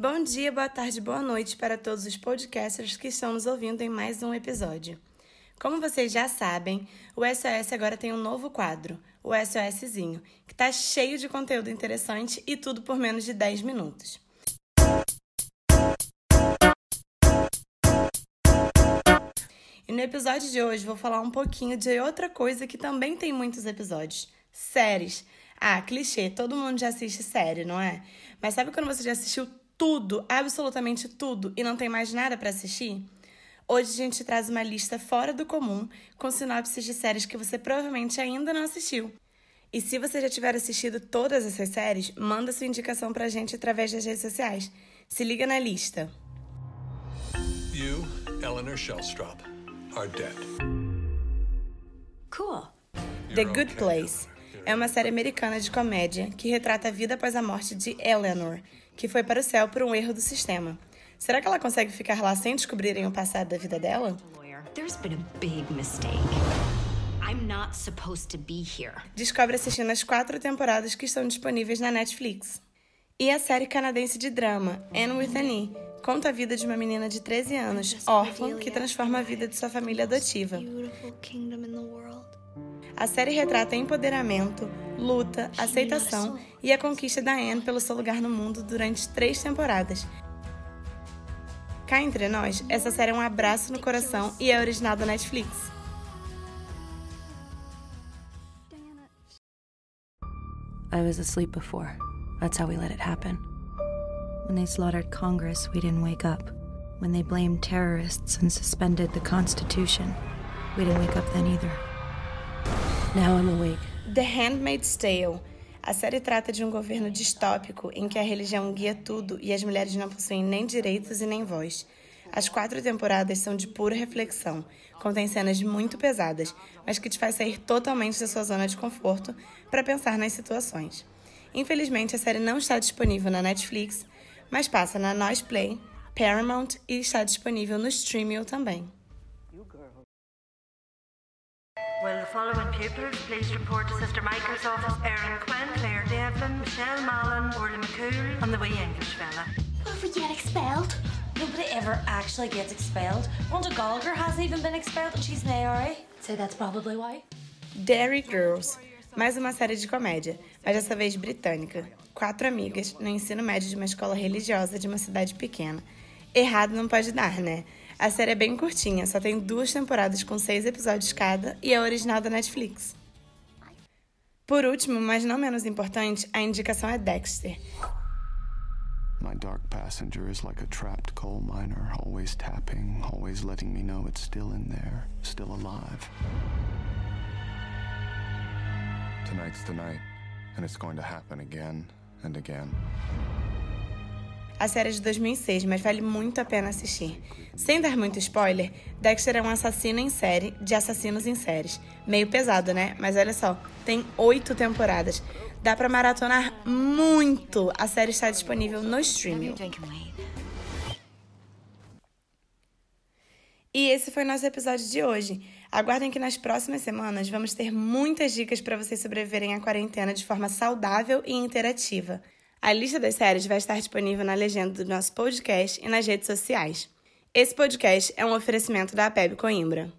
Bom dia, boa tarde, boa noite para todos os podcasters que estão nos ouvindo em mais um episódio. Como vocês já sabem, o SOS agora tem um novo quadro, o SOSzinho, que está cheio de conteúdo interessante e tudo por menos de 10 minutos. E no episódio de hoje vou falar um pouquinho de outra coisa que também tem muitos episódios: séries. Ah, clichê, todo mundo já assiste série, não é? Mas sabe quando você já assistiu tudo, absolutamente tudo, e não tem mais nada para assistir? Hoje a gente traz uma lista fora do comum, com sinopses de séries que você provavelmente ainda não assistiu. E se você já tiver assistido todas essas séries, manda sua indicação pra gente através das redes sociais. Se liga na lista. You, Eleanor Shellstrop, are dead. Cool. The Good okay. Place é uma série americana de comédia que retrata a vida após a morte de Eleanor, que foi para o céu por um erro do sistema. Será que ela consegue ficar lá sem descobrirem o passado da vida dela? Lawyer, there's been a big mistake. I'm not supposed to be here. Descobre assistindo as quatro temporadas que estão disponíveis na Netflix. E a série canadense de drama, Anne with an E, conta a vida de uma menina de 13 anos, órfã, que transforma a vida de sua família adotiva. A série retrata empoderamento, luta, aceitação e a conquista da Anne pelo seu lugar no mundo durante três temporadas. Cá entre nós, essa série é um abraço no coração e é original da Netflix. I was asleep before. That's how we let it happen. When they slaughtered Congress, we didn't wake up. When they blamed terrorists and suspended the Constitution, we didn't wake up then either. Now I'm awake. The Handmaid's Tale. A série trata de um governo distópico em que a religião guia tudo e as mulheres não possuem nem direitos e nem voz. As quatro temporadas são de pura reflexão, contém cenas muito pesadas, mas que te faz sair totalmente da sua zona de conforto para pensar nas situações. Infelizmente, a série não está disponível na Netflix, mas passa na Nós Play, Paramount e está disponível no Streaming também. Will the following pupils please report to Sister Michael's office? Erin Quinn, Claire Devlin, Michelle Mallon, Orla McCool, and the wee English fella. Will we get expelled? Nobody ever actually gets expelled. Rhonda Gallagher hasn't even been expelled and she's an ARA. So that's probably why. Dairy Girls, mais uma série de comédia, mas dessa vez britânica. Quatro amigas no ensino médio de uma escola religiosa de uma cidade pequena. Errado não pode dar, né? A série é bem curtinha, só tem duas temporadas com seis episódios cada e é original da Netflix. Por último, mas não menos importante, a indicação é Dexter. My dark passenger is like a trapped coal miner, always tapping, always letting me know it's still in there, still alive. Tonight's the night, and it's going to happen again and again. A série é de 2006, mas vale muito a pena assistir. Sem dar muito spoiler, Dexter é um assassino em série de assassinos em séries. Meio pesado, né? Mas olha só, tem oito temporadas. Dá pra maratonar muito. A série está disponível no streaming. E esse foi nosso episódio de hoje. Aguardem que nas próximas semanas vamos ter muitas dicas para vocês sobreviverem à quarentena de forma saudável e interativa. A lista das séries vai estar disponível na legenda do nosso podcast e nas redes sociais. Esse podcast é um oferecimento da APEB Coimbra.